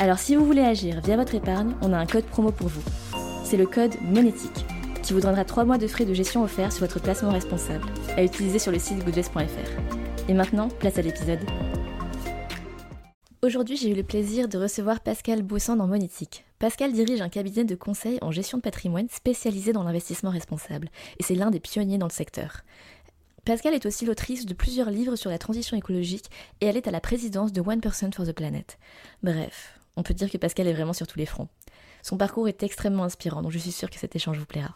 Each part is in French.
Alors si vous voulez agir via votre épargne, on a un code promo pour vous. C'est le code monétique qui vous donnera 3 mois de frais de gestion offerts sur votre placement responsable à utiliser sur le site goodvest.fr. Et maintenant, place à l'épisode. Aujourd'hui, j'ai eu le plaisir de recevoir Pascal Boussan dans Monétique. Pascal dirige un cabinet de conseil en gestion de patrimoine spécialisé dans l'investissement responsable, et c'est l'un des pionniers dans le secteur. Pascal est aussi l'autrice de plusieurs livres sur la transition écologique, et elle est à la présidence de One Person for the Planet. Bref, on peut dire que Pascal est vraiment sur tous les fronts. Son parcours est extrêmement inspirant, donc je suis sûre que cet échange vous plaira.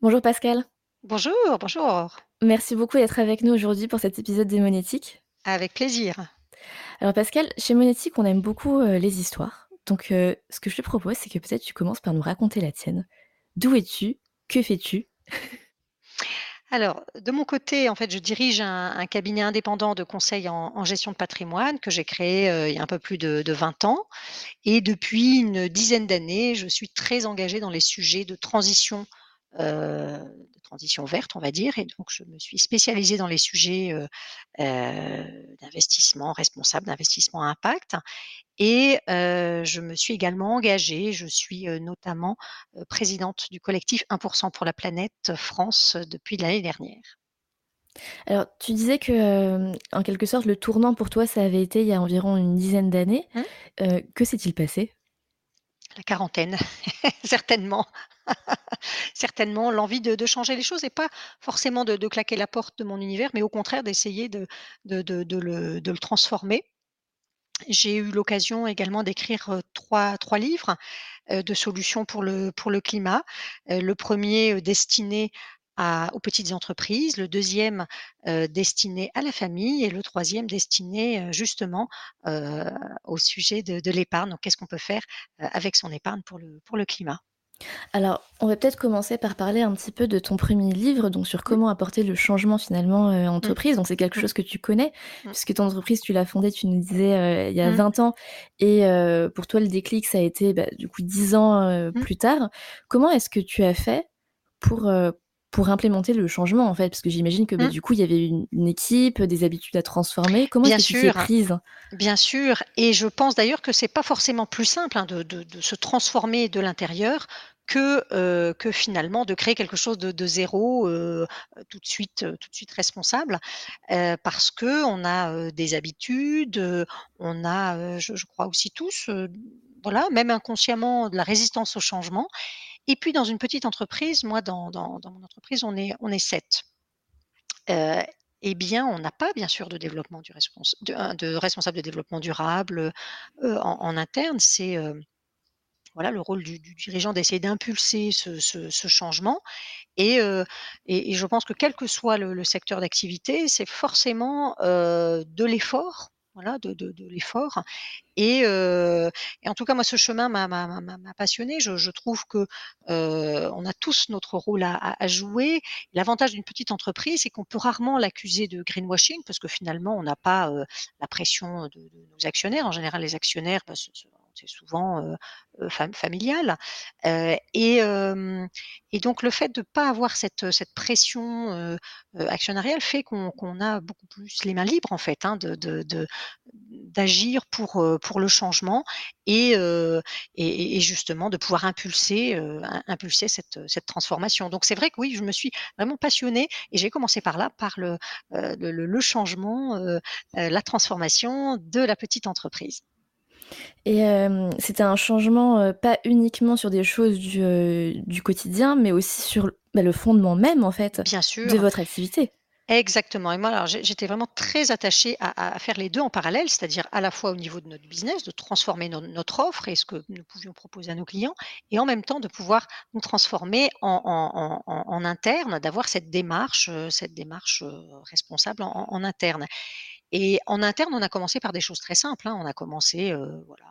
Bonjour Pascal. Bonjour, bonjour. Merci beaucoup d'être avec nous aujourd'hui pour cet épisode des Monétiques. Avec plaisir. Alors Pascal, chez Monétique, on aime beaucoup euh, les histoires. Donc euh, ce que je te propose, c'est que peut-être tu commences par nous raconter la tienne. D'où es-tu? Que fais-tu? Alors, de mon côté, en fait, je dirige un, cabinet indépendant de conseil en, gestion de patrimoine que j'ai créé euh, il y a un peu plus de, de 20 ans. Et depuis une dizaine d'années, je suis très engagée dans les sujets de transition euh, transition verte, on va dire. Et donc, je me suis spécialisée dans les sujets euh, euh, d'investissement responsable, d'investissement à impact. Et je me suis également engagée, je suis notamment présidente du collectif 1% pour la planète France depuis l'année dernière. Alors, tu disais que, en quelque sorte, le tournant pour toi, ça avait été il y a environ une dizaine d'années. Mmh. que s'est-il passé? La quarantaine, certainement. certainement l'envie de, changer les choses et pas forcément de, claquer la porte de mon univers, mais au contraire d'essayer de, le, transformer. J'ai eu l'occasion également d'écrire trois, livres de solutions pour le, pour le climat. le premier destiné aux petites entreprises, le deuxième destiné à la famille et le troisième destiné justement au sujet de, l'épargne. Donc, qu'est-ce qu'on peut faire avec son épargne pour le, pour le climat? Alors, on va peut-être commencer par parler un petit peu de ton premier livre, donc sur mmh. comment apporter le changement finalement euh, en entreprise. Donc c'est quelque mmh. chose que tu connais, puisque ton entreprise, tu l'as fondée, tu nous disais, euh, il y a 20 ans, et euh, pour toi, le déclic, ça a été bah, du coup 10 ans plus tard. Comment est-ce que tu as fait pour, pour implémenter le changement en fait Parce que j'imagine que bah, du coup, il y avait une, équipe, des habitudes à transformer. Comment est-ce que tu prise? Bien sûr, et je pense d'ailleurs que c'est pas forcément plus simple hein, de, se transformer de l'intérieur que, euh, que finalement de créer quelque chose de, zéro euh, tout de suite tout de suite responsable. Euh, parce que on a des habitudes on a je, crois aussi tous voilà même inconsciemment de la résistance au changement et puis dans une petite entreprise moi dans, mon entreprise on est sept eh bien, on n'a pas, bien sûr, de développement du responsable de développement durable en, interne. C'est voilà le rôle du, dirigeant d'essayer d'impulser ce, changement. Et, je pense que quel que soit le, secteur d'activité, c'est forcément de l'effort. Voilà, de, l'effort. Et, en tout cas, moi, ce chemin m'a passionné. Je, trouve que on a tous notre rôle à, jouer. L'avantage d'une petite entreprise, c'est qu'on peut rarement l'accuser de greenwashing parce que finalement, on n'a pas la pression de, nos actionnaires. En général, les actionnaires, bah, c'est souvent familial. et, et, donc le fait de ne pas avoir cette, pression actionnariale fait qu'on a beaucoup plus les mains libres en fait hein, d'agir pour, pour le changement et, et, justement de pouvoir impulser, impulser cette, cette transformation. Donc c'est vrai que oui, je me suis vraiment passionnée et j'ai commencé par là, par le, le changement, la transformation de la petite entreprise. Et c'était un changement, pas uniquement sur des choses du, du quotidien, mais aussi sur bah, le fondement même, en fait, Bien sûr. de votre activité. Exactement. Et moi, alors, j'étais vraiment très attachée à, faire les deux en parallèle, c'est-à-dire à la fois au niveau de notre business, de transformer notre offre et ce que nous pouvions proposer à nos clients, et en même temps de pouvoir nous transformer en, en, interne, d'avoir cette démarche, cette démarche responsable en interne. Et en interne, on a commencé par des choses très simples. Hein. On a commencé, voilà,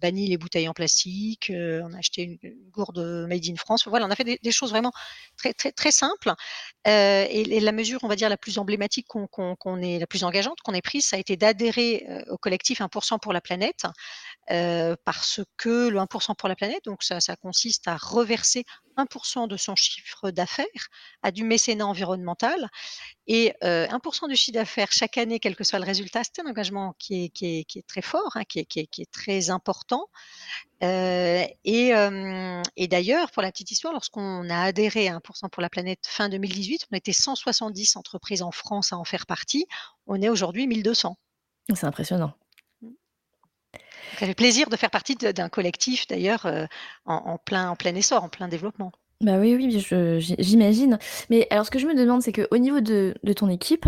banni les bouteilles en plastique, on a acheté une, gourde made in France. Voilà, on a fait des, choses vraiment très, très, très simples. Et, la mesure, on va dire, la plus emblématique qu'on est, la plus engageante qu'on ait prise, ça a été d'adhérer au collectif 1% pour la planète, parce que le 1% pour la planète, donc ça, consiste à reverser 1% de son chiffre d'affaires à du mécénat environnemental. Et 1% du chiffre d'affaires chaque année, quel que soit le résultat, c'est un engagement qui est, très fort, hein, qui, est, qui, est, très important. et, d'ailleurs, pour la petite histoire, lorsqu'on a adhéré à 1% pour la planète fin 2018, on était 170 entreprises en France à en faire partie. On est aujourd'hui 1200. C'est impressionnant. Ça fait plaisir de faire partie d'un collectif d'ailleurs en, plein, en plein essor, en plein développement. Bah oui, oui, j'imagine. Mais alors, ce que je me demande, c'est qu'au niveau de, de, ton équipe,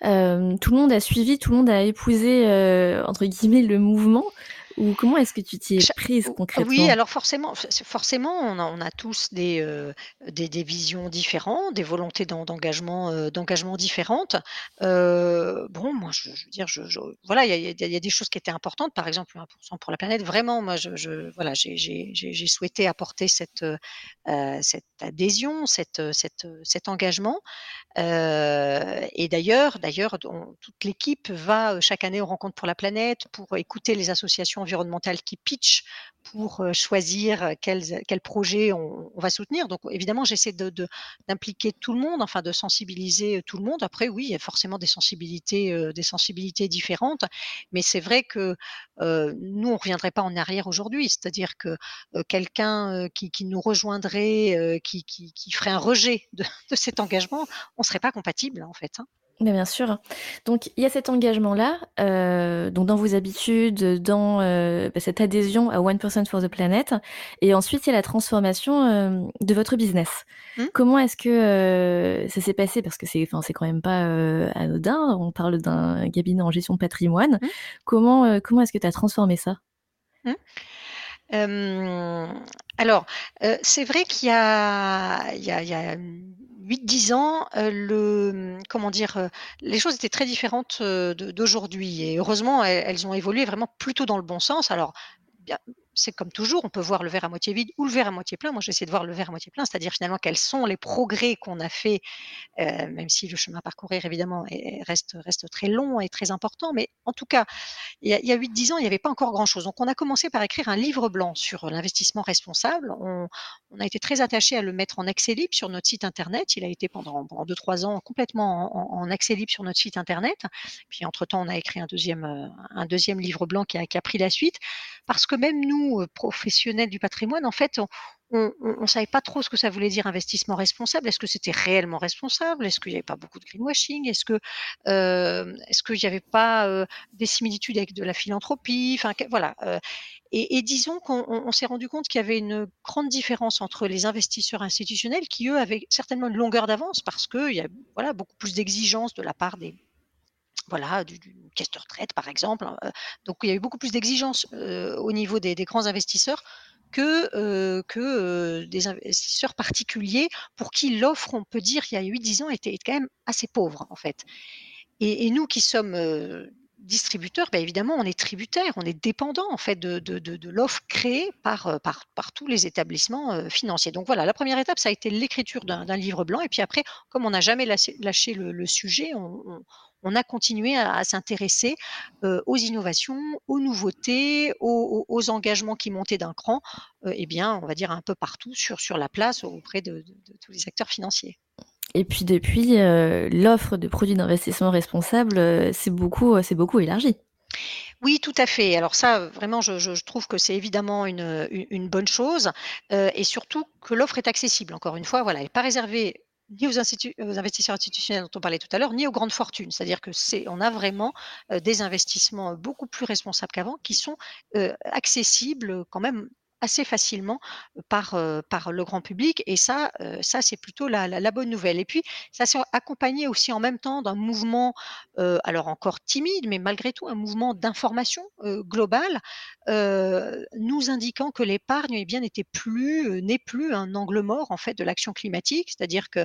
tout le monde a suivi, tout le monde a épousé, entre guillemets, le mouvement ou comment est-ce que tu t'y es prise concrètement Oui, alors forcément, forcément, on a, on a tous des, euh, des, des, visions différentes, des volontés d'engagement, euh, d'engagement différentes. Euh, bon, moi, je, je veux dire, je, je voilà, il y a, y a, des choses qui étaient importantes, par exemple 1% pour la planète. Vraiment, moi, je, je voilà, j'ai souhaité apporter cette, cette adhésion, cette, cette, cet engagement. Et d'ailleurs, d'ailleurs, toute l'équipe va chaque année aux rencontres pour la planète pour écouter les associations environnementales qui pitchent pour choisir quels, quels projets on, va soutenir. Donc évidemment, j'essaie de, d'impliquer tout le monde, enfin de sensibiliser tout le monde. Après, oui, il y a forcément des sensibilités, des sensibilités différentes, mais c'est vrai que nous, on ne reviendrait pas en arrière aujourd'hui. C'est-à-dire que quelqu'un qui, nous rejoindrait, qui, qui, ferait un rejet de, de cet engagement, on ne serait pas compatible en fait. Hein bien sûr. Donc il y a cet engagement-là, euh, donc dans vos habitudes, dans euh, bah, cette adhésion à One Person for the Planet, et ensuite il y a la transformation euh, de votre business. Mmh. Comment est-ce que ça s'est passé? Parce que c'est, enfin, c'est quand même pas anodin. On parle d'un cabinet en gestion de patrimoine. Mmh. Comment comment est-ce que tu as transformé ça? Mmh. alors, c'est vrai qu'il y a, il y a, il y a 8-10 ans, euh, euh, les choses étaient très différentes euh, d'aujourd'hui. Et heureusement, elles, elles, ont évolué vraiment plutôt dans le bon sens. Alors, bien, c'est comme toujours, on peut voir le verre à moitié vide ou le verre à moitié plein. Moi, j'essaie de voir le verre à moitié plein, c'est-à-dire finalement quels sont les progrès qu'on a fait, euh, même si le chemin à parcourir, évidemment, reste, très long et très important. Mais en tout cas, il y a, 8-10 ans, il n'y avait pas encore grand-chose. Donc, on a commencé par écrire un livre blanc sur l'investissement responsable. On, a été très attaché à le mettre en accès libre sur notre site Internet. Il a été pendant, 2-3 ans complètement en, accès libre sur notre site Internet. Puis, entre-temps, on a écrit un deuxième, euh, un deuxième livre blanc qui a, qui a pris la suite. Parce que même nous, professionnels du patrimoine, en fait, on ne savait pas trop ce que ça voulait dire investissement responsable. Est-ce que c'était réellement responsable? Est-ce qu'il n'y avait pas beaucoup de greenwashing? Est-ce que est-ce qu'il n'y avait pas des similitudes avec de la philanthropie? Enfin voilà. et, disons qu'on s'est rendu compte qu'il y avait une grande différence entre les investisseurs institutionnels qui eux avaient certainement une longueur d'avance parce qu'il y a voilà beaucoup plus d'exigences de la part des voilà, du, caisse de retraite par exemple. Hein, donc il y a eu beaucoup plus d'exigences au niveau des, grands investisseurs que, que des investisseurs particuliers pour qui l'offre, on peut dire, il y a 8-10 ans, était, quand même assez pauvre en fait. Et, nous qui sommes distributeurs, bien évidemment, on est tributaire, on est dépendant en fait de, de, l'offre créée par, par, par, tous les établissements financiers. Donc voilà, la première étape, ça a été l'écriture d'un livre blanc. Et puis après, comme on n'a jamais lâché, le, sujet, on a continué à, s'intéresser euh, aux innovations, aux nouveautés, aux, engagements qui montaient d'un cran, euh, eh bien, on va dire un peu partout sur, sur la place auprès de, tous les acteurs financiers. Et puis depuis, euh, l'offre de produits d'investissement responsable c'est beaucoup, c'est beaucoup élargi. Oui, tout à fait. Alors ça, vraiment, je, trouve que c'est évidemment une, une, bonne chose, et surtout que l'offre est accessible. Encore une fois, voilà, elle n'est pas réservée ni aux, investisseurs institutionnels dont on parlait tout à l'heure, ni aux grandes fortunes. C'est-à-dire que c'est, on a vraiment des investissements beaucoup plus responsables qu'avant, qui sont accessibles quand même assez facilement par, par le grand public. Et ça, ça c'est plutôt la, la, bonne nouvelle. Et puis, ça s'est accompagné aussi en même temps d'un mouvement, alors encore timide, mais malgré tout un mouvement d'information globale, nous indiquant que l'épargne eh bien n'était plus, n'est plus un angle mort en fait de l'action climatique. C'est-à-dire que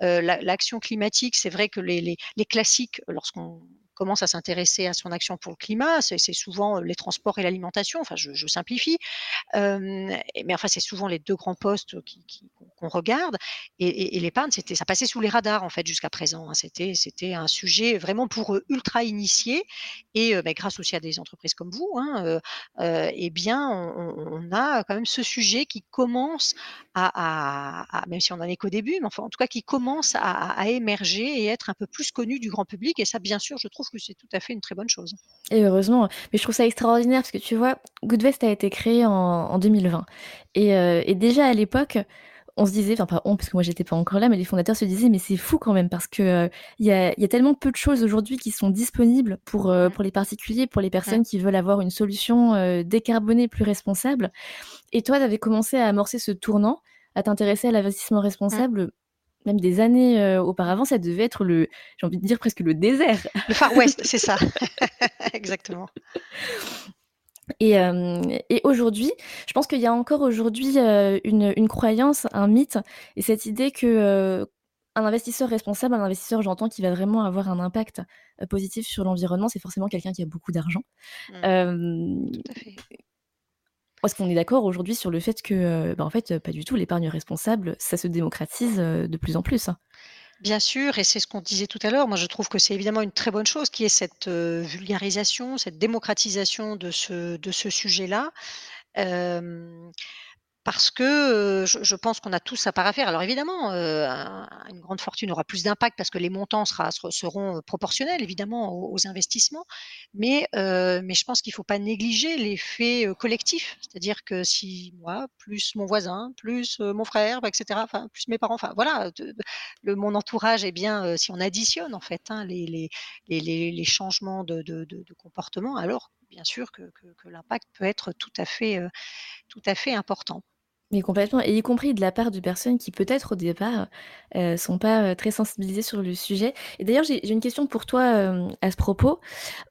l'action climatique, c'est vrai que les, les, les classiques, lorsqu'on commence à s'intéresser à son action pour le climat, c'est souvent les transports et l'alimentation. Enfin, je, simplifie, mais enfin, c'est souvent les deux grands postes qu'on regarde. Et, l'épargne, c'était, ça passait sous les radars en fait jusqu'à présent. Hein. C'était, un sujet vraiment pour eux ultra initiés. Et bah, grâce aussi à des entreprises comme vous, hein, eh bien, on, a quand même ce sujet qui commence à, même si on n'en est qu'au début, mais enfin, en tout cas, qui commence à, émerger et être un peu plus connu du grand public. Et ça, bien sûr, je trouve que c'est tout à fait une très bonne chose. Et heureusement, mais je trouve ça extraordinaire parce que tu vois, Goodvest a été créé en, 2020. Et, euh, et, déjà à l'époque, on se disait, enfin pas on, parce que moi j'étais pas encore là, mais les fondateurs se disaient, mais c'est fou quand même, parce que euh, il y, a, y, a, tellement peu de choses aujourd'hui qui sont disponibles pour, euh, pour les particuliers, pour les personnes qui veulent avoir une solution décarbonée plus responsable. Et toi, tu avais commencé à amorcer ce tournant, à t'intéresser à l'investissement responsable même des années euh, auparavant, ça devait être le, j'ai envie de dire presque le désert. Le Far West, c'est ça. Exactement. Et, euh, et aujourd'hui, je pense qu'il y a encore aujourd'hui euh, une, une, croyance, un mythe, et cette idée que un investisseur responsable, un investisseur, j'entends, qui va vraiment avoir un impact positif sur l'environnement, c'est forcément quelqu'un qui a beaucoup d'argent. Mmh. Est-ce qu'on est d'accord aujourd'hui sur le fait que, euh, bah, en fait, pas du tout, l'épargne responsable, ça se démocratise euh, de plus en plus hein? Bien sûr, et c'est ce qu'on disait tout à l'heure. Moi, je trouve que c'est évidemment une très bonne chose qui est cette euh, vulgarisation, cette démocratisation de ce, de ce sujet-là parce que je, pense qu'on a tous sa part à faire. Alors évidemment, une grande fortune aura plus d'impact parce que les montants seront proportionnels évidemment aux, investissements, mais, je pense qu'il ne faut pas négliger l'effet collectif, c'est-à-dire que si moi, plus mon voisin, plus mon frère, etc., enfin plus mes parents, enfin voilà, mon entourage, eh bien, si on additionne en fait hein, les, changements de, comportement, alors bien sûr que, l'impact peut être tout à fait important. Mais complètement, et y compris de la part de personnes qui peut-être au départ euh, sont pas euh, très sensibilisées sur le sujet. Et d'ailleurs, j'ai une question pour toi euh, à ce propos.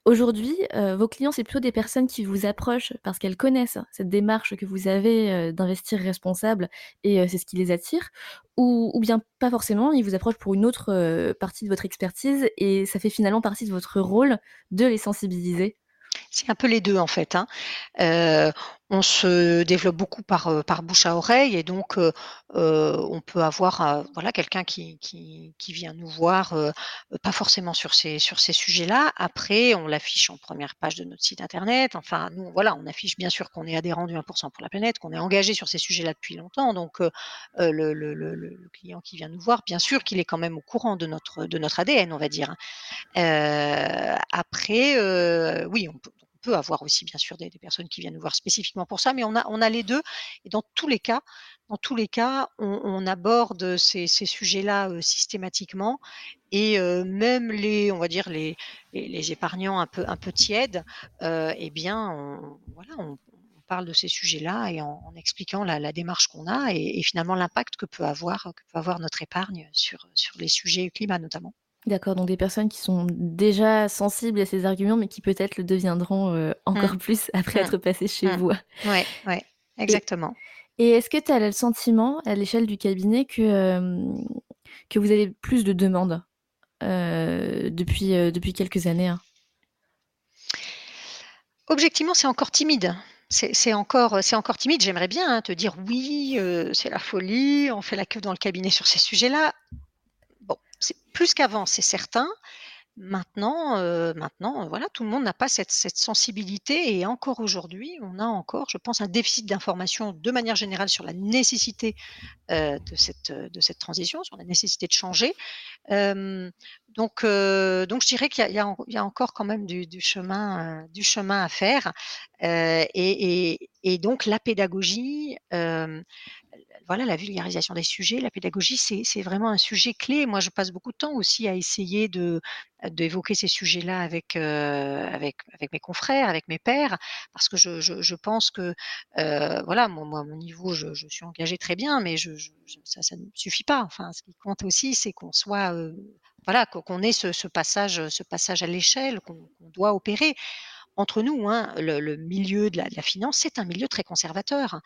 Aujourd'hui, vos clients, c'est plutôt des personnes qui vous approchent parce qu'elles connaissent cette démarche que vous avez d'investir responsable et c'est ce qui les attire, ou, ou, bien pas forcément, ils vous approchent pour une autre partie de votre expertise et ça fait finalement partie de votre rôle de les sensibiliser? C'est un peu les deux en fait. Hein. On se développe beaucoup par, par bouche à oreille et donc on peut avoir voilà quelqu'un qui, vient nous voir, pas forcément sur ces sur ces sujets-là. Après, on l'affiche en première page de notre site internet. Enfin, nous voilà, on affiche bien sûr qu'on est adhérent du 1% pour la planète, qu'on est engagé sur ces sujets-là depuis longtemps. Donc le, client qui vient nous voir, bien sûr qu'il est quand même au courant de notre ADN, on va dire. Après, oui, on peut peut avoir aussi bien sûr des, personnes qui viennent nous voir spécifiquement pour ça, mais on a, on a les deux. Et dans tous les cas, dans tous les cas, on, aborde ces, sujets-là systématiquement. Et même les, on va dire les, les, épargnants un peu, un peu tièdes, eh bien, on, voilà, on, parle de ces sujets-là et en, expliquant la, démarche qu'on a et, et finalement l'impact que peut avoir, que peut avoir notre épargne sur, sur les sujets climat notamment. D'accord, donc des personnes qui sont déjà sensibles à ces arguments, mais qui peut-être le deviendront euh, encore mmh. plus après mmh. être passées chez mmh. vous. Oui, ouais, exactement. Et, est-ce que tu as le sentiment, à l'échelle du cabinet, que, que vous avez plus de demandes euh, depuis, depuis quelques années hein? Objectivement, c'est encore timide. C'est encore, encore timide. J'aimerais bien hein, te dire oui, c'est la folie, on fait la queue dans le cabinet sur ces sujets-là plus qu'avant, c'est certain. Maintenant, euh, maintenant, euh, voilà, tout le monde n'a pas cette, sensibilité et encore aujourd'hui, on a encore, je pense, un déficit d'information de manière générale sur la nécessité euh, de, cette, de cette transition, sur la nécessité de changer. donc, donc, je dirais qu'il y, a encore quand même du, chemin, du chemin à faire. Et, et, donc, la pédagogie, voilà, la vulgarisation des sujets, la pédagogie, c'est vraiment un sujet clé. Moi, je passe beaucoup de temps aussi à essayer de d'évoquer ces sujets-là avec, euh, avec avec mes confrères, avec mes pairs, parce que je, je, pense que euh, voilà, moi, à mon niveau, je, suis engagée très bien, mais ça, ne suffit pas. Enfin, ce qui compte aussi, c'est qu'on soit euh, voilà, qu'on ait ce, passage, ce passage à l'échelle qu'on doit opérer entre nous, hein, le, milieu de la, finance, c'est un milieu très conservateur.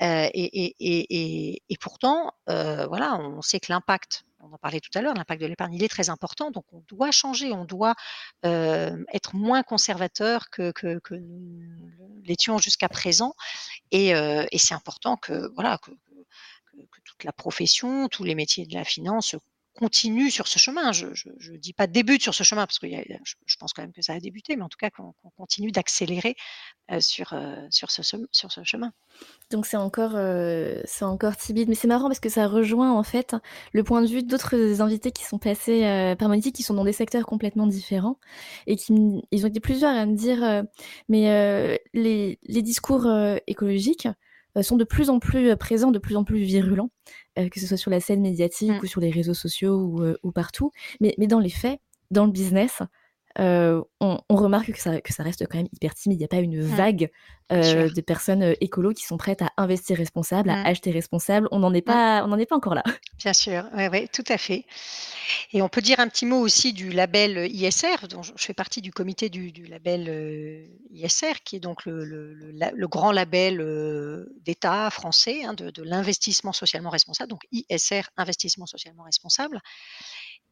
Euh, et, pourtant, euh, voilà, on sait que l'impact on en parlait tout à l'heure, l'impact de l'épargne, il est très important. Donc, on doit changer, on doit être moins conservateur que, nous l'étions jusqu'à présent. Et, c'est important que, voilà, que, toute la profession, tous les métiers de la finance continue sur ce chemin. Je ne dis pas débute sur ce chemin, parce que je, pense quand même que ça a débuté, mais en tout cas qu'on continue d'accélérer euh, sur, euh, sur, ce, chemin. Donc c'est encore, euh, encore timide, mais c'est marrant parce que ça rejoint en fait le point de vue d'autres invités qui sont passés par Monétique, qui sont dans des secteurs complètement différents, et qui ils ont été plusieurs à me dire, mais les, discours écologiques, euh, sont de plus en plus euh, présents, de plus en plus virulents, euh, que ce soit sur la scène médiatique mmh. ou sur les réseaux sociaux ou, ou partout. Mais, mais, dans les faits, dans le business, on, on, remarque que ça, que ça, reste quand même hyper timide. Il n'y a pas une mmh. vague euh, de personnes écolos qui sont prêtes à investir responsable, à mmh. acheter responsable. On n'en est, pas, on est pas encore là. Bien sûr, oui, ouais, tout à fait. Et on peut dire un petit mot aussi du label ISR, dont je fais partie du comité du, du label ISR, qui est donc le, le, le, grand label d'État français hein, de, de l'investissement socialement responsable, donc ISR, investissement socialement responsable.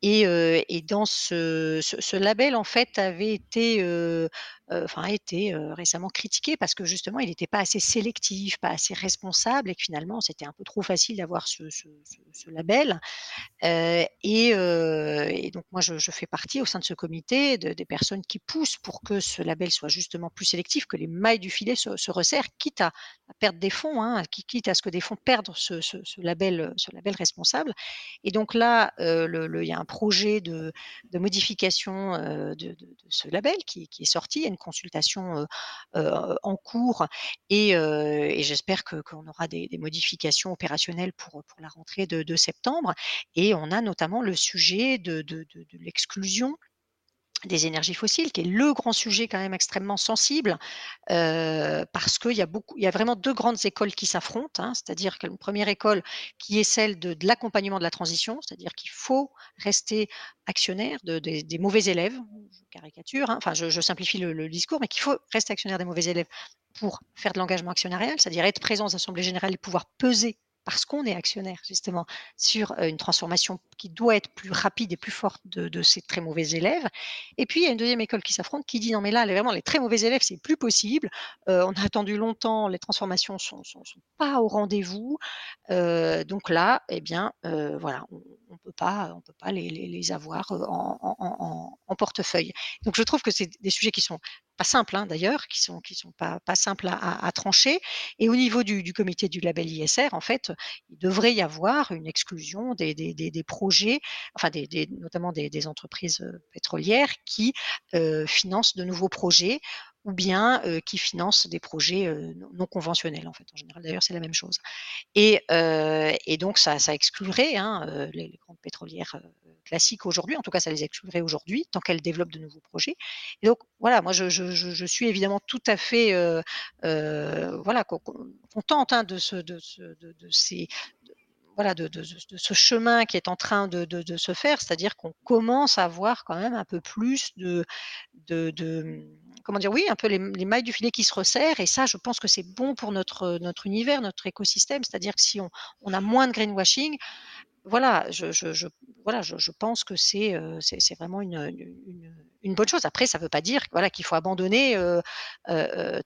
Et, et dans ce, ce, label, en fait, avait été, enfin, a été récemment critiqué parce que justement, il n'était pas assez sélectif, pas assez responsable, et que finalement, c'était un peu trop facile d'avoir ce, label. Et, et, donc, moi, je, fais partie au sein de ce comité de, des personnes qui poussent pour que ce label soit justement plus sélectif, que les mailles du filet se, se resserrent, quitte à, perdre des fonds, hein, quitte à ce que des fonds perdent ce, label, ce label responsable. Et donc là, il y a un projet de, modification de, ce label qui, est sorti. Il y a une consultation en cours et, j'espère qu'on aura des, modifications opérationnelles pour, la rentrée de, septembre. Et on a notamment le sujet de l'exclusion des énergies fossiles, qui est le grand sujet quand même extrêmement sensible, euh, parce qu'il y a beaucoup, il y a vraiment deux grandes écoles qui s'affrontent, hein, c'est-à-dire qu'une première école qui est celle de, l'accompagnement de la transition, c'est-à-dire qu'il faut rester actionnaire de, des mauvais élèves, je caricature, hein, enfin je, simplifie le, discours, mais qu'il faut rester actionnaire des mauvais élèves pour faire de l'engagement actionnarial, c'est-à-dire être présent aux assemblées générales et pouvoir peser parce qu'on est actionnaire justement sur une transformation qui doit être plus rapide et plus forte de, ces très mauvais élèves. Et puis il y a une deuxième école qui s'affronte qui dit non mais là vraiment les très mauvais élèves c'est plus possible. on a attendu longtemps, les transformations sont, sont, pas au rendez-vous. donc là eh bien voilà ne peut pas on peut pas les, les, avoir en, en, portefeuille. Donc je trouve que c'est des sujets qui sont pas simples hein, d'ailleurs, qui sont qui sont pas pas simples à, trancher. Et au niveau du, comité du label ISR, en fait, il devrait y avoir une exclusion des, des, des, projets, enfin des, notamment des, entreprises pétrolières qui financent de nouveaux projets ou bien qui financent des projets non conventionnels en fait. En général, d'ailleurs, c'est la même chose. Et, et donc ça, ça exclurait hein, les, grandes pétrolières classiques aujourd'hui. En tout cas, ça les exclurait aujourd'hui tant qu'elles développent de nouveaux projets. Et donc voilà, moi je, je, suis évidemment tout à fait voilà contente hein, de, ce, de, ces voilà, de, ce chemin qui est en train de, se faire, c'est-à-dire qu'on commence à voir quand même un peu plus de, comment dire, oui, un peu les, mailles du filet qui se resserrent, et ça, je pense que c'est bon pour notre, univers, notre écosystème, c'est-à-dire que si on, a moins de greenwashing, voilà, je, je, voilà, je, pense que c'est c'est vraiment une, une, bonne chose. Après, ça ne veut pas dire voilà, qu'il faut abandonner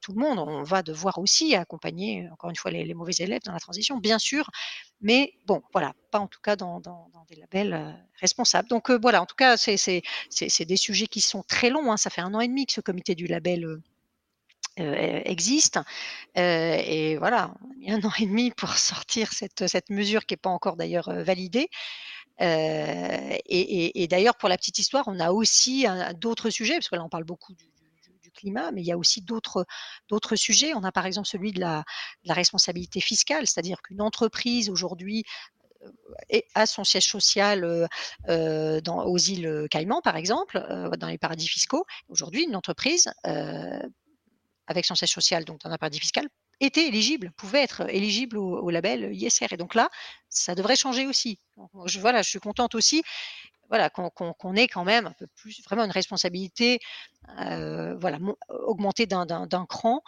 tout le monde. On va devoir aussi accompagner, encore une fois, les, mauvais élèves dans la transition, bien sûr, mais bon, voilà, pas en tout cas dans, dans, des labels responsables. Donc voilà, en tout cas, c'est des sujets qui sont très longs. Hein. Ça fait un an et demi que ce comité du label euh, existe. Euh, et voilà, on a un an et demi pour sortir cette, cette mesure qui n'est pas encore d'ailleurs euh, validée. et, d'ailleurs, pour la petite histoire, on a aussi d'autres sujets, parce que là, on parle beaucoup du, climat, mais il y a aussi d'autres sujets. On a par exemple celui de la, responsabilité fiscale, c'est-à-dire qu'une entreprise aujourd'hui a son siège social aux îles Caïmans, par exemple, dans les paradis fiscaux. Aujourd'hui, une entreprise avec son siège social, donc dans un paradis fiscal, était éligible, pouvait être éligible au, label ISR. Et donc là, ça devrait changer aussi. je, voilà, je suis contente aussi voilà, qu'on ait quand même un peu plus, vraiment une responsabilité euh, voilà, augmentée d'un cran.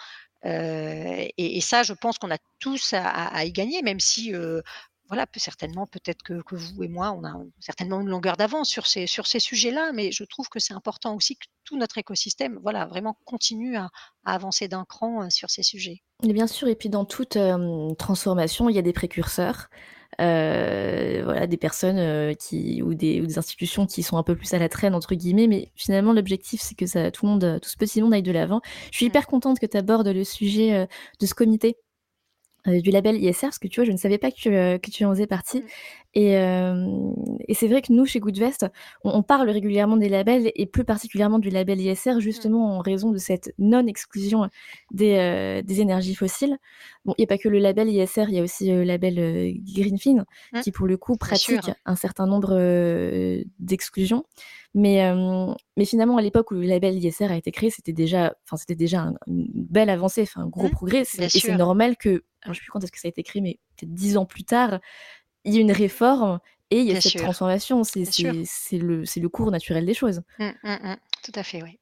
Euh, et, ça, je pense qu'on a tous à, y gagner, même si euh, voilà, certainement, peut-être que, vous et moi, on a certainement une longueur d'avance sur ces, sur ces sujets-là, mais je trouve que c'est important aussi que tout notre écosystème, voilà, vraiment continue à, avancer d'un cran sur ces sujets. Et bien sûr, et puis dans toute transformation, il y a des précurseurs. voilà, des personnes qui ou des, ou des, institutions qui sont un peu plus à la traîne entre guillemets, mais finalement l'objectif c'est que ça, tout le monde, tout ce petit monde aille de l'avant. Je suis mmh. hyper contente que tu abordes le sujet de ce comité euh, du label ISR, parce que tu vois, je ne savais pas que, euh, que tu en faisais partie. Et, euh, et c'est vrai que nous, chez Goodvest, on, on, parle régulièrement des labels et plus particulièrement du label ISR, mmh. justement en raison de cette non-exclusion des, des, énergies fossiles. Bon, il n'y a pas que le label ISR, il y a aussi le label Greenfin, mmh. qui pour le coup pratique un certain nombre d'exclusions. Mais, mais finalement, à l'époque où le label ISR a été créé, c'était déjà, déjà une belle avancée, un gros progrès. Et c'est normal que alors je ne sais plus quand est-ce que ça a été créé, mais peut-être dix ans plus tard, il y a une réforme et il y a cette transformation. C'est le, le, cours naturel des choses. Mmh, mmh, mmh. Tout à fait, oui.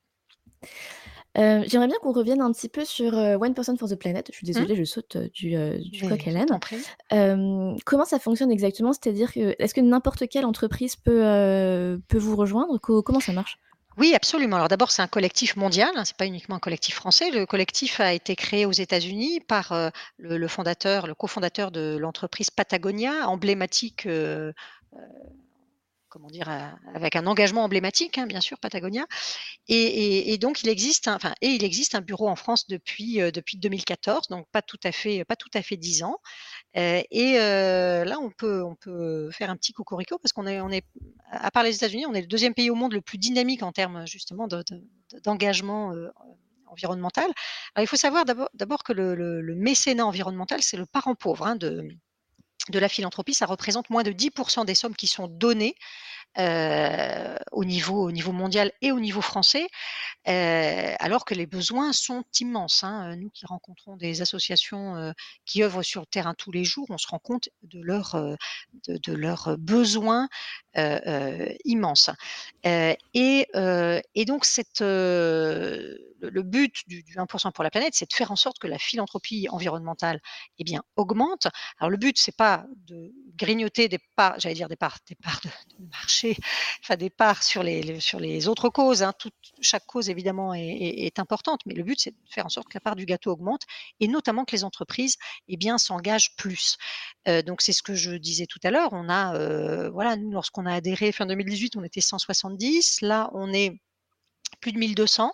Euh, j'aimerais bien qu'on revienne un petit peu sur euh, One Person for the Planet. Je suis désolée, je saute euh, du, du coq à l'âne. comment ça fonctionne exactement? C'est-à-dire que est-ce que n'importe quelle entreprise peut, peut vous rejoindre? Comment ça marche? Oui, absolument. Alors d'abord, c'est un collectif mondial, hein, c'est pas uniquement un collectif français. Le collectif a été créé aux États-Unis par euh, le, fondateur, le cofondateur de l'entreprise Patagonia, emblématique euh, euh, comment dire, avec un engagement emblématique, hein, bien sûr, Patagonia. Et, donc, il existe, un, enfin, et il existe un bureau en France depuis, depuis 2014, donc pas tout à fait, pas tout à fait dix ans. et là, on peut, on peut faire un petit cocorico parce qu'on est, on est, à part les États-Unis, on est le deuxième pays au monde le plus dynamique en termes justement d'engagement. environnemental. Alors, il faut savoir d'abord que le, mécénat environnemental, c'est le parent pauvre hein, de, de la philanthropie, ça représente moins de 10% des sommes qui sont données euh, au, niveau, au niveau mondial et au niveau français, euh, alors que les besoins sont immenses. Hein. Nous qui rencontrons des associations euh, qui œuvrent sur le terrain tous les jours, on se rend compte de, leur, de, de leurs besoins immenses. Et, donc, le but du, du 1% pour la planète, c'est de faire en sorte que la philanthropie environnementale eh bien, augmente. Alors, le but, c'est pas de grignoter des parts, j'allais dire des parts, de marché enfin des parts sur les, sur les autres causes. Hein. chaque cause évidemment est, importante, mais le but c'est de faire en sorte que la part du gâteau augmente et notamment que les entreprises eh bien s'engagent plus. Euh, donc c'est ce que je disais tout à l'heure. On a euh, voilà nous lorsqu'on a adhéré fin 2018 on était 170, là on est plus de 1200.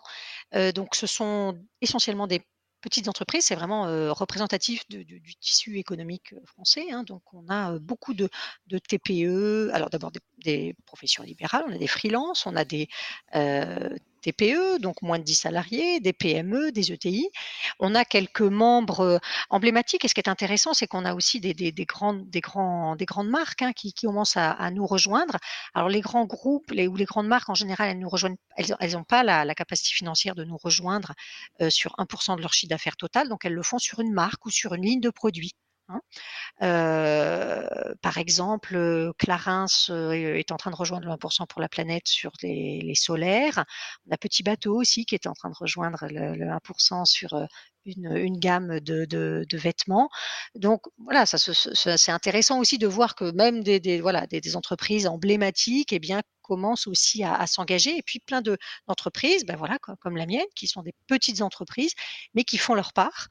Euh, donc ce sont essentiellement des petites entreprises, c'est vraiment représentatif du, tissu économique français. Hein. donc, on a beaucoup de, TPE. Alors, d'abord des, professions libérales, on a des freelances, on a des TPE, donc moins de 10 salariés, des PME, des ETI. On a quelques membres emblématiques. Et ce qui est intéressant, c'est qu'on a aussi des, grandes, marques hein, qui, commencent à, nous rejoindre. Alors, les grands groupes ou les grandes marques, en général, elles n'ont pas la, capacité financière de nous rejoindre sur 1% de leur chiffre d'affaires total. Donc, elles le font sur une marque ou sur une ligne de produits. Hein. par exemple, Clarins est en train de rejoindre le 1% pour la planète sur les, solaires. On a Petit Bateau aussi qui est en train de rejoindre le, 1% sur une, gamme de, vêtements. Donc voilà, c'est intéressant aussi de voir que même des, voilà, des, entreprises emblématiques eh bien, commencent aussi à, s'engager. Et puis plein d'entreprises, ben voilà, comme la mienne, qui sont des petites entreprises, mais qui font leur part.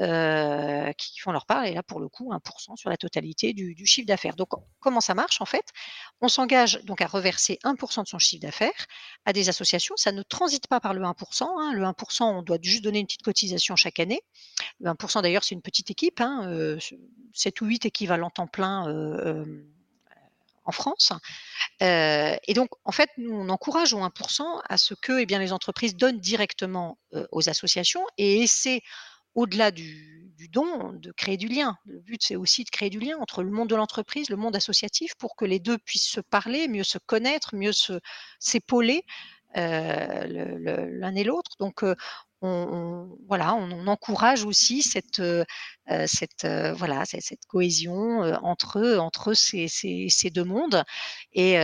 Euh, qui font leur part, et là pour le coup 1% sur la totalité du, chiffre d'affaires. Donc comment ça marche en fait? On s'engage donc à reverser 1% de son chiffre d'affaires à des associations, ça ne transite pas par le 1%, hein. le 1% on doit juste donner une petite cotisation chaque année, le 1% d'ailleurs c'est une petite équipe, hein, 7 euh, ou 8 équivalents temps plein euh, en France. et donc, en fait, nous, on encourage au 1% à ce que eh bien, les entreprises donnent directement aux associations et essaient au-delà du, don, de créer du lien. Le but, c'est aussi de créer du lien entre le monde de l'entreprise, le monde associatif, pour que les deux puissent se parler, mieux se connaître, mieux s'épauler euh, l'un et l'autre. Donc, euh, on, voilà, on, encourage aussi cette, euh, voilà, cette, cohésion entre, entre ces, ces, deux mondes. Et,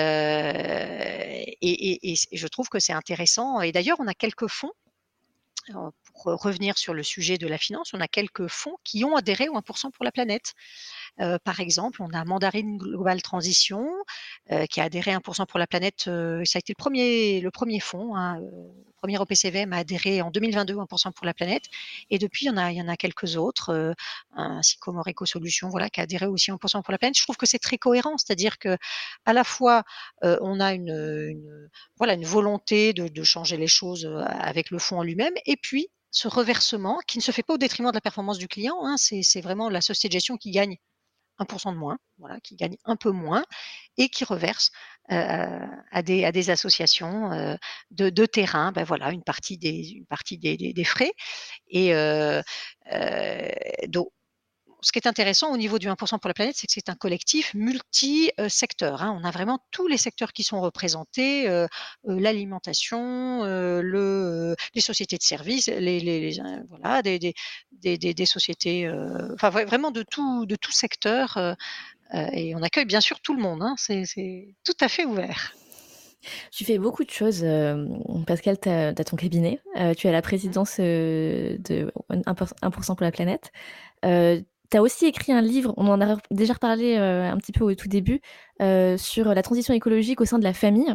et, et, je trouve que c'est intéressant. Et d'ailleurs, on a quelques fonds pour pour revenir sur le sujet de la finance, on a quelques fonds qui ont adhéré au 1% pour la planète. Euh, par exemple, on a Mandarine Global Transition euh, qui a adhéré à 1% pour la planète. Euh, ça a été le premier, le premier fonds. Hein, premier OPCVM a adhéré en 2022 à 1% pour la planète. Et depuis, il y en a, quelques autres, ainsi comme Eco Solutions, voilà, qui a adhéré aussi à 1% pour la planète. Je trouve que c'est très cohérent, c'est-à-dire que à la fois, on a une, voilà, une volonté de, de changer les choses avec le fonds en lui-même, et puis ce reversement qui ne se fait pas au détriment de la performance du client. Hein, c'est vraiment la société de gestion qui gagne 1% de moins, voilà, qui gagne un peu moins et qui reverse à, des, à des associations de, de, terrain, ben voilà, une partie des, frais. Et ce qui est intéressant au niveau du 1% pour la planète, c'est que c'est un collectif multi-secteur. Hein. On a vraiment tous les secteurs qui sont représentés, euh, euh, l'alimentation, euh, le, les sociétés de services, les, les, voilà, des, des, des, des sociétés, enfin vraiment de tout, de tout secteur. et on accueille bien sûr tout le monde. Hein. C'est tout à fait ouvert. Tu fais beaucoup de choses, Pascal, tu as, ton cabinet, tu as la mmh. présidence de 1%, pour la planète tu as aussi écrit un livre, on en a déjà reparlé euh, un petit peu au tout début, euh, sur la transition écologique au sein de la famille.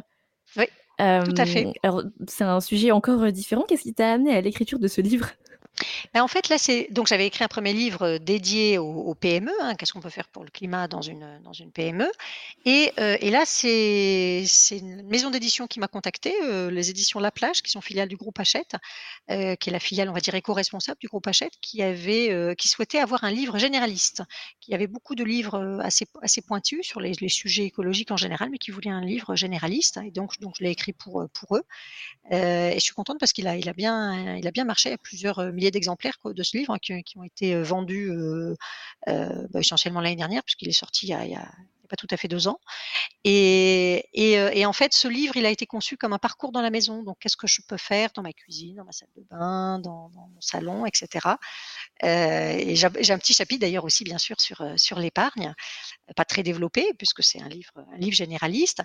Oui, tout à fait. Alors, c'est un sujet encore différent. Qu'est-ce qui t'a amené à l'écriture de ce livre? Ben, en fait, là, c'est donc j'avais écrit un premier livre euh, dédié au, PME. Hein, qu'est-ce qu'on peut faire pour le climat dans une dans une PME Et, euh, et là, c'est une maison d'édition qui m'a contacté, euh, les éditions La Plage, qui sont filiales du groupe Hachette, qui est la filiale, on va dire éco-responsable du groupe Hachette, qui avait qui souhaitait avoir un livre généraliste, qui avait beaucoup de livres assez assez pointus sur les, les, sujets écologiques en général, mais qui voulait un livre généraliste. Et donc donc je l'ai écrit pour pour eux. et je suis contente parce qu'il a il a bien il a bien marché à plusieurs milliers d'exemplaires de ce livre hein, qui, ont été vendus bah, essentiellement l'année dernière, puisqu'il est sorti il y a pas tout à fait deux ans. Et, et, en fait, ce livre, il a été conçu comme un parcours dans la maison. Donc, qu'est-ce que je peux faire dans ma cuisine, dans ma salle de bain, dans, mon salon, etc. et j'ai un petit chapitre d'ailleurs aussi, bien sûr, sur, sur l'épargne, pas très développé, puisque c'est un livre, un livre généraliste.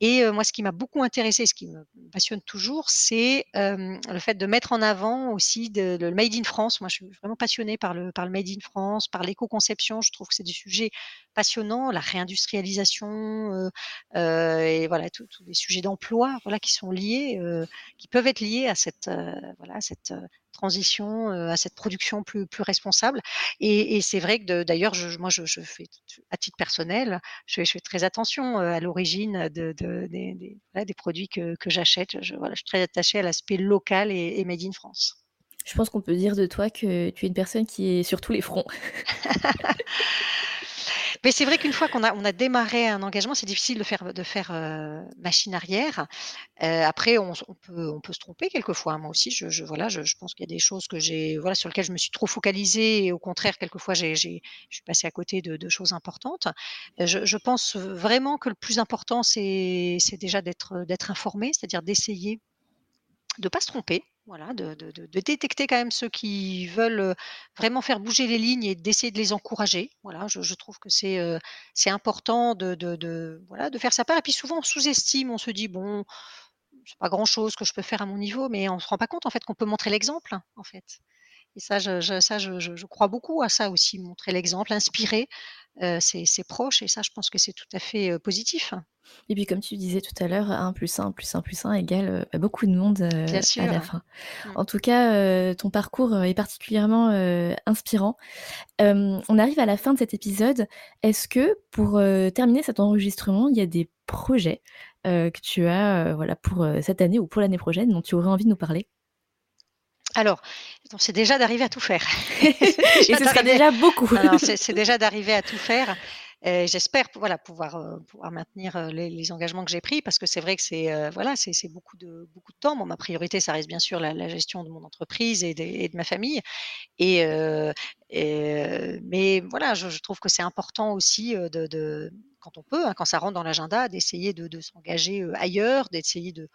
Et moi, ce qui m'a beaucoup intéressé, ce qui me passionne toujours, c'est le fait de mettre en avant aussi le Made in France. Moi, je suis vraiment passionnée par le, par le Made in France, par l'éco-conception. Je trouve que c'est des sujets passionnants, la réindustrialisation industrialisation et voilà tous les sujets d'emploi voilà qui sont liés qui peuvent être liés à cette voilà cette transition à cette production plus plus responsable. Et, c'est vrai que d'ailleurs moi je, fais à titre personnel je, fais très attention à l'origine de, des, produits que, j'achète. Je, voilà, je suis très attachée à l'aspect local et, et made in France. Je pense qu'on peut dire de toi que tu es une personne qui est sur tous les fronts. Mais c'est vrai qu'une fois qu'on a, on a démarré un engagement, c'est difficile de faire, de faire euh, machine arrière. Euh, après, on, peut, on peut se tromper quelquefois. Moi aussi, je, voilà, je, pense qu'il y a des choses que j'ai, voilà, sur lesquelles je me suis trop focalisée et au contraire, quelquefois, j'ai, je suis passée à côté de, choses importantes. Euh, je, pense vraiment que le plus important, c'est, déjà d'être informé, c'est-à-dire d'essayer de ne pas se tromper, voilà, de, détecter quand même ceux qui veulent vraiment faire bouger les lignes et d'essayer de les encourager. Voilà, je, trouve que c'est c'est important de, faire sa part. Et puis souvent, on sous-estime, on se dit, bon, c'est pas grand-chose que je peux faire à mon niveau, mais on se rend pas compte en fait qu'on peut montrer l'exemple, en fait. Et ça, je, ça je, crois beaucoup à ça aussi, montrer l'exemple, inspirer ses, proches. Et ça, je pense que c'est tout à fait positif. Et puis, comme tu disais tout à l'heure, 1 plus 1 plus 1 plus 1 égale bah, beaucoup de monde à la fin. Mmh. En tout cas, ton parcours est particulièrement inspirant. on arrive à la fin de cet épisode. Est-ce que, pour terminer cet enregistrement, il y a des projets que tu as voilà, pour cette année ou pour l'année prochaine dont tu aurais envie de nous parler? Alors, c'est déjà d'arriver à tout faire. Et ce sera déjà beaucoup. c'est déjà d'arriver à tout faire. J'espère voilà, pouvoir, euh, pouvoir maintenir euh, les, engagements que j'ai pris parce que c'est vrai que c'est euh, voilà, c'est beaucoup de, beaucoup de temps. Bon, ma priorité, ça reste bien sûr la, gestion de mon entreprise et de, ma famille. Et, mais voilà, je, trouve que c'est important aussi de, quand on peut, hein, quand ça rentre dans l'agenda, d'essayer de, s'engager ailleurs, d'essayer de,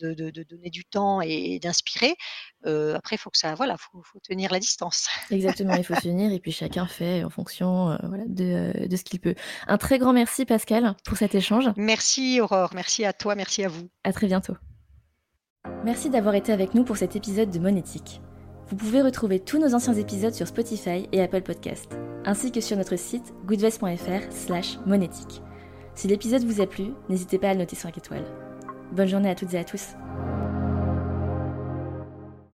de, donner du temps et, d'inspirer. après, il faut que ça, voilà, faut, faut, tenir la distance. Exactement, il faut tenir et puis chacun fait en fonction voilà, de, de ce qu'il peut. Un très grand merci Pascal pour cet échange. Merci Aurore, merci à toi, merci à vous. À très bientôt. Merci d'avoir été avec nous pour cet épisode de Monétique. Vous pouvez retrouver tous nos anciens épisodes sur Spotify et Apple Podcast, ainsi que sur notre site goodvest.fr slash monétique. Si l'épisode vous a plu, n'hésitez pas à le noter 5 étoiles. Bonne journée à toutes et à tous.